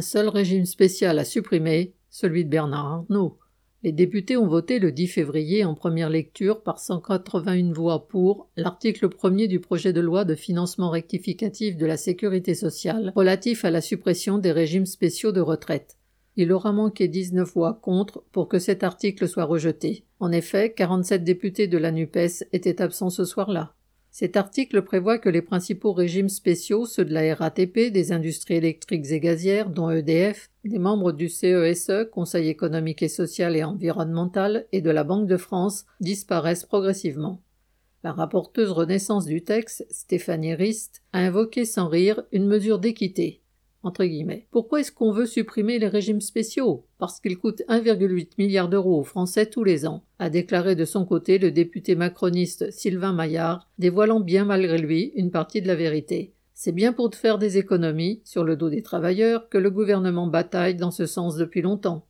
Seul régime spécial à supprimer, celui de Bernard Arnault. Les députés ont voté le 10 février en première lecture par 181 voix pour l'article 1er du projet de loi de financement rectificatif de la sécurité sociale relatif à la suppression des régimes spéciaux de retraite. Il aura manqué 19 voix contre pour que cet article soit rejeté. En effet, 47 députés de la NUPES étaient absents ce soir-là. Cet article prévoit que les principaux régimes spéciaux, ceux de la RATP, des industries électriques et gazières, dont EDF, des membres du CESE, e, Conseil économique et social et environnemental, et de la Banque de France, disparaissent progressivement. La rapporteuse renaissance du texte, Stéphanie Rist, a invoqué sans rire une mesure d'équité. Pourquoi est-ce qu'on veut supprimer les régimes spéciaux? Parce qu'ils coûtent 1,8 milliard d'euros aux Français tous les ans, a déclaré de son côté le député macroniste Sylvain Maillard, dévoilant bien malgré lui une partie de la vérité. C'est bien pour faire des économies, sur le dos des travailleurs, que le gouvernement bataille dans ce sens depuis longtemps.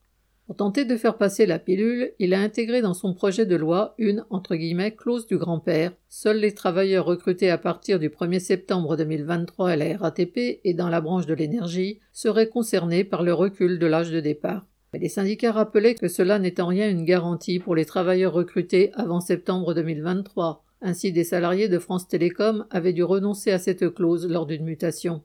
Pour tenter de faire passer la pilule, il a intégré dans son projet de loi une entre guillemets clause du grand-père. Seuls les travailleurs recrutés à partir du 1er septembre 2023 à la RATP et dans la branche de l'énergie seraient concernés par le recul de l'âge de départ. Mais les syndicats rappelaient que cela n'est en rien une garantie pour les travailleurs recrutés avant septembre 2023. Ainsi, des salariés de France Télécom avaient dû renoncer à cette clause lors d'une mutation.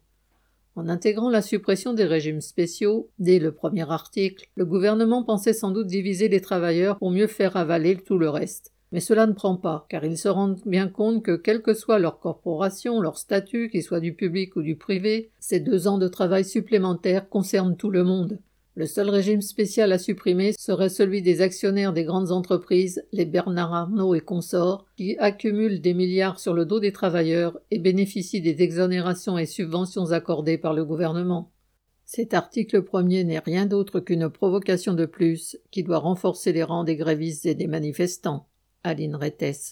En intégrant la suppression des régimes spéciaux, dès le premier article, le gouvernement pensait sans doute diviser les travailleurs pour mieux faire avaler tout le reste. Mais cela ne prend pas, car ils se rendent bien compte que quelle que soit leur corporation, leur statut, qu'il soit du public ou du privé, ces deux ans de travail supplémentaires concernent tout le monde. Le seul régime spécial à supprimer serait celui des actionnaires des grandes entreprises, les Bernard Arnault et consorts, qui accumulent des milliards sur le dos des travailleurs et bénéficient des exonérations et subventions accordées par le gouvernement. Cet article premier n'est rien d'autre qu'une provocation de plus qui doit renforcer les rangs des grévistes et des manifestants. Aline Rettes.